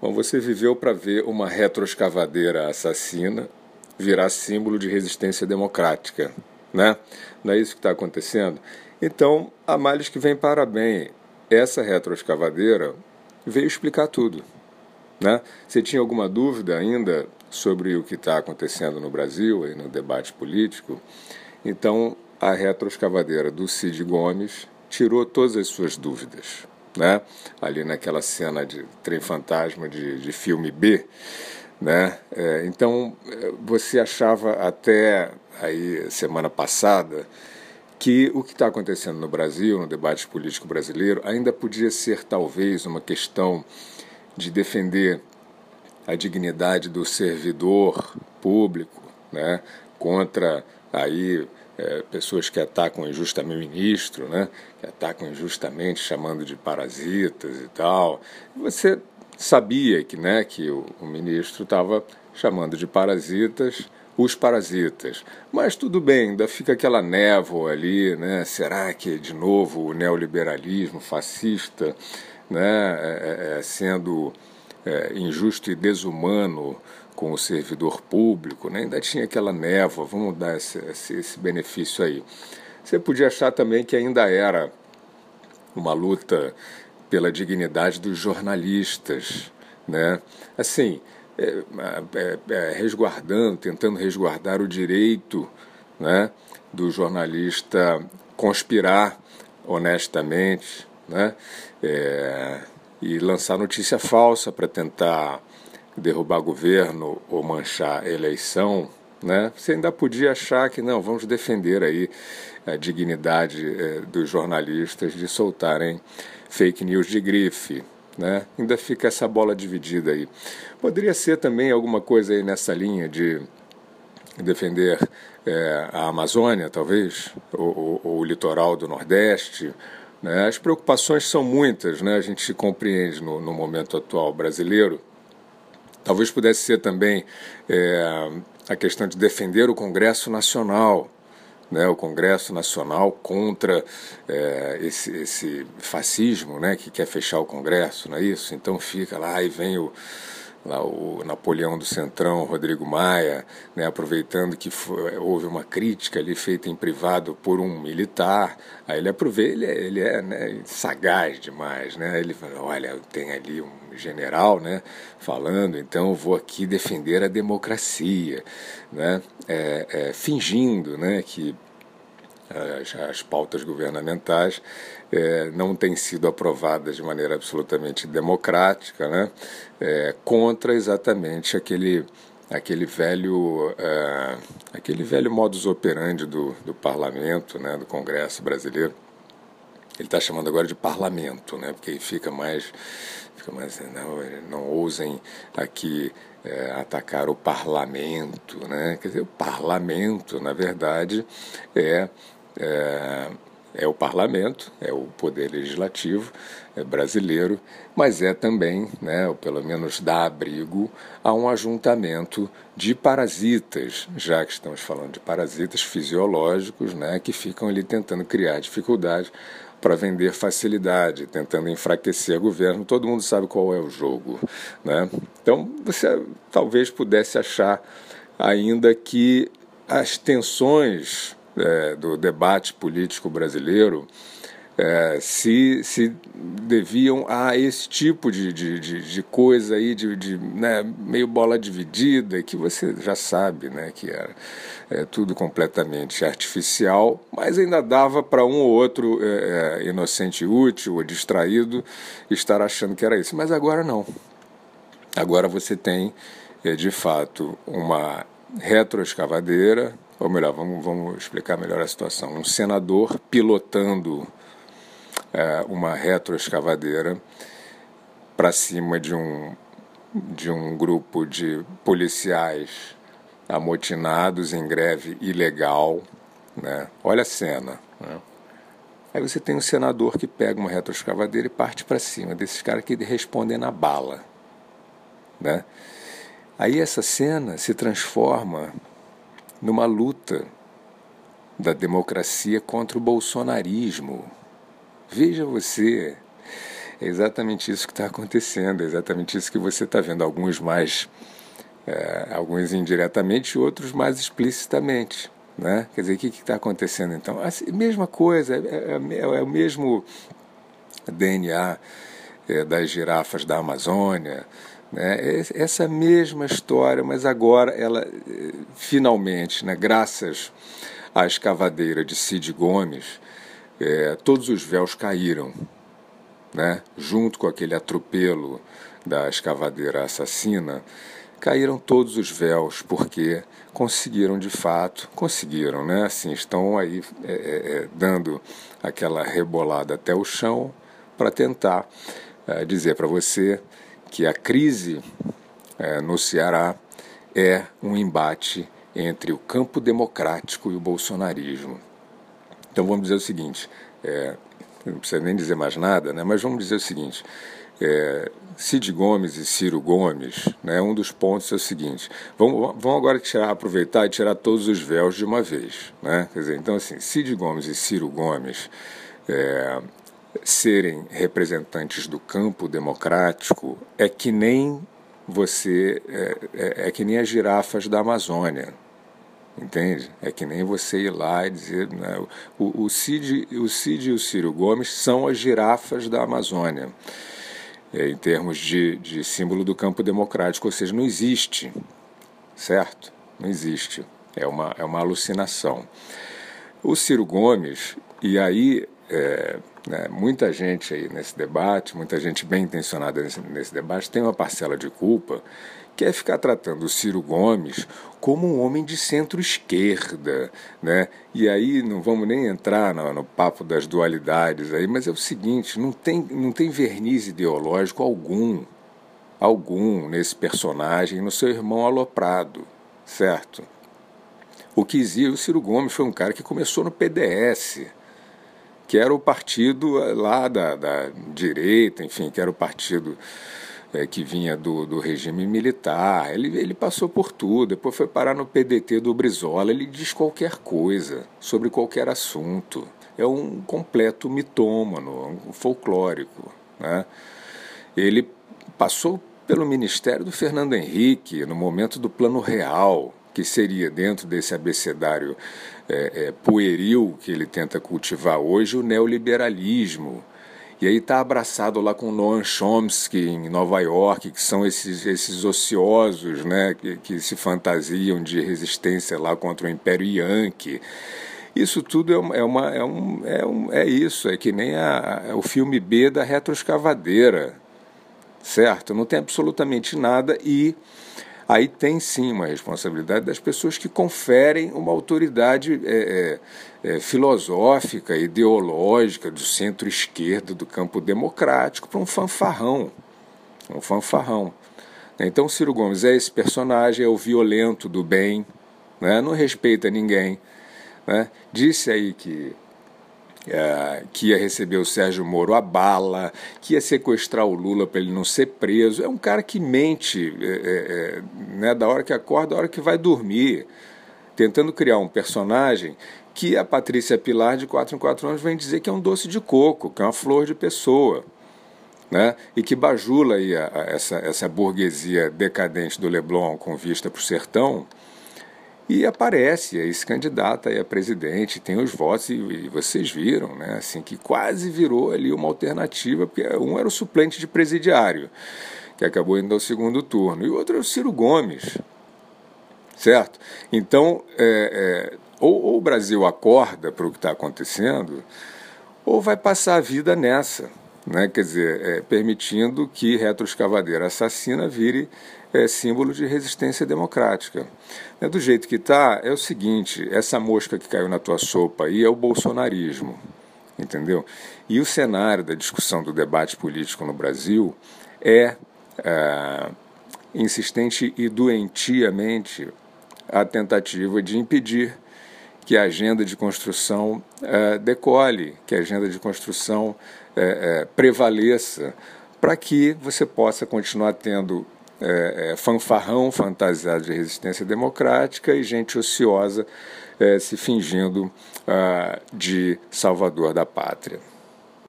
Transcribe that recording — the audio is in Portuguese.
Bom, você viveu para ver uma retroescavadeira assassina virar símbolo de resistência democrática, né? Não é isso que está acontecendo? Então, a males que vem para bem. Essa retroescavadeira veio explicar tudo, né? Você tinha alguma dúvida ainda sobre o que está acontecendo no Brasil e no debate político? Então, a retroescavadeira do Cid Gomes tirou todas as suas dúvidas né? ali naquela cena de trem fantasma de, de filme B. Né? É, então, você achava até aí semana passada que o que está acontecendo no Brasil, no debate político brasileiro, ainda podia ser talvez uma questão de defender a dignidade do servidor público, né, contra aí é, pessoas que atacam injustamente o ministro, né? que atacam injustamente chamando de parasitas e tal. Você sabia que, né, que o, o ministro estava chamando de parasitas os parasitas. Mas tudo bem, ainda fica aquela névoa ali, né? Será que de novo o neoliberalismo fascista, né, é, é, é sendo é, injusto e desumano com o servidor público, né? ainda tinha aquela névoa, vamos dar esse, esse, esse benefício aí. Você podia achar também que ainda era uma luta pela dignidade dos jornalistas, né? Assim, é, é, é, resguardando, tentando resguardar o direito, né, do jornalista conspirar honestamente, né, é, e lançar notícia falsa para tentar derrubar governo ou manchar eleição, né? Você ainda podia achar que não, vamos defender aí a dignidade eh, dos jornalistas de soltarem fake news de grife, né? Ainda fica essa bola dividida aí. Poderia ser também alguma coisa aí nessa linha de defender eh, a Amazônia, talvez, ou, ou, ou, o litoral do Nordeste. Né? As preocupações são muitas, né? A gente compreende no, no momento atual brasileiro Talvez pudesse ser também é, a questão de defender o Congresso Nacional, né, o Congresso Nacional contra é, esse, esse fascismo né, que quer fechar o Congresso, não é isso? Então fica lá e vem o, o Napoleão do Centrão, Rodrigo Maia, né, aproveitando que foi, houve uma crítica ali feita em privado por um militar, aí ele aproveita, ele é, ele é né, sagaz demais, né? Ele fala, olha, tem ali um general, né, falando, então vou aqui defender a democracia, né, é, é, fingindo, né, que as, as pautas governamentais é, não têm sido aprovadas de maneira absolutamente democrática, né, é, contra exatamente aquele aquele velho é, aquele velho modus operandi do, do parlamento, né, do Congresso brasileiro. Ele está chamando agora de parlamento, né, porque fica mais fica mais não, não ousem aqui é, atacar o parlamento, né? Quer dizer, o parlamento, na verdade, é é, é o parlamento, é o poder legislativo é brasileiro, mas é também, né, ou pelo menos dá abrigo a um ajuntamento de parasitas, já que estamos falando de parasitas fisiológicos, né, que ficam ali tentando criar dificuldade para vender facilidade, tentando enfraquecer o governo. Todo mundo sabe qual é o jogo, né? Então você talvez pudesse achar ainda que as tensões é, do debate político brasileiro é, se, se deviam a esse tipo de, de, de, de coisa aí, de, de né, meio bola dividida, que você já sabe né, que era é, tudo completamente artificial, mas ainda dava para um ou outro é, é, inocente útil ou distraído estar achando que era isso. Mas agora não. Agora você tem, é, de fato, uma retroescavadeira ou melhor, vamos, vamos explicar melhor a situação. Um senador pilotando é, uma retroescavadeira para cima de um, de um grupo de policiais amotinados em greve ilegal. Né? Olha a cena. Né? Aí você tem um senador que pega uma retroescavadeira e parte para cima desses caras que respondem na bala. Né? Aí essa cena se transforma numa luta da democracia contra o bolsonarismo. Veja você, É exatamente isso que está acontecendo, é exatamente isso que você está vendo. Alguns mais, é, alguns indiretamente, outros mais explicitamente. Né? Quer dizer, o que está acontecendo então? A mesma coisa, é, é, é, é o mesmo DNA é, das girafas da Amazônia, né? essa mesma história, mas agora ela eh, finalmente, né, graças à escavadeira de Cid Gomes, é, todos os véus caíram, né? junto com aquele atropelo da escavadeira assassina, caíram todos os véus, porque conseguiram de fato, conseguiram, né? Assim, estão aí é, é, dando aquela rebolada até o chão para tentar dizer para você que a crise é, no Ceará é um embate entre o campo democrático e o bolsonarismo. Então vamos dizer o seguinte, é, não precisa nem dizer mais nada, né, mas vamos dizer o seguinte, é, Cid Gomes e Ciro Gomes, né, um dos pontos é o seguinte, vamos, vamos agora tirar, aproveitar e tirar todos os véus de uma vez. Né? Quer dizer, então assim, Cid Gomes e Ciro Gomes é, serem representantes do campo democrático é que nem você é, é, é, que nem as girafas da Amazônia entende? É que nem você ir lá e dizer né, o, o Cid o Cid e o Ciro Gomes são as girafas da Amazônia é, em termos de, de símbolo do campo democrático ou seja não existe certo? Não existe. É uma é uma alucinação. O Ciro Gomes e aí é, né, muita gente aí nesse debate, muita gente bem intencionada nesse, nesse debate, tem uma parcela de culpa que é ficar tratando o Ciro Gomes como um homem de centro-esquerda, né? E aí não vamos nem entrar no, no, papo das dualidades aí, mas é o seguinte, não tem, não tem verniz ideológico algum, algum nesse personagem, no seu irmão aloprado, certo? O que existe, o Ciro Gomes foi um cara que começou no PDS, que era o partido eh, lá da, da direita, enfim, que era o partido é, que vinha do, do regime militar. Ele, ele passou por tudo, depois foi parar no PDT do Brizola. Ele diz qualquer coisa sobre qualquer assunto. É um completo mitômano, um folclórico. Né? Ele passou pelo ministério do Fernando Henrique no momento do Plano Real, que seria dentro desse abecedário é, é, pueril que ele tenta cultivar hoje, o neoliberalismo. E aí está abraçado lá com Noam Chomsky em Nova York, que são esses, esses ociosos né, que, que se fantasiam de resistência lá contra o Império Yankee. Isso tudo é, uma, é, uma, é, um, é, um, é isso, é que nem a, o filme B da retroescavadeira, certo? Não tem absolutamente nada e aí tem sim uma responsabilidade das pessoas que conferem uma autoridade é, é, é filosófica, ideológica do centro-esquerda, do campo democrático, para um fanfarrão. Um fanfarrão. Então Ciro Gomes é esse personagem, é o violento do bem, né? não respeita ninguém. Né? Disse aí que é, que ia receber o Sérgio Moro a bala, que ia sequestrar o Lula para ele não ser preso. É um cara que mente é, é, é, né, da hora que acorda, da hora que vai dormir, tentando criar um personagem que a Patrícia Pilar, de 4 em 4 anos, vem dizer que é um doce de coco, que é uma flor de pessoa. Né? e que bajula aí a, a, essa, essa burguesia decadente do Leblon com vista para o sertão, e aparece aí se candidata aí a presidente, tem os votos, e, e, vocês viram, né, assim, que quase virou ali uma alternativa, porque um era o suplente de presidiário, que acabou indo ao segundo turno, e o outro é o Ciro Gomes, certo? Então, é, é, ou, ou o Brasil acorda para o que está acontecendo, ou vai passar a vida nessa, né? quer dizer, é, permitindo que retroescavadeira assassina vire é, símbolo de resistência democrática. É, do jeito que está, é o seguinte: essa mosca que caiu na tua sopa aí é o bolsonarismo, entendeu? E o cenário da discussão do debate político no Brasil é, é insistente e doentiamente a tentativa de impedir que a agenda de construção é, decole, que a agenda de construção é, é, prevaleça, para que você possa continuar tendo é, é, fanfarrão fantasiado de resistência democrática e gente ociosa é, se fingindo ah, de salvador da pátria.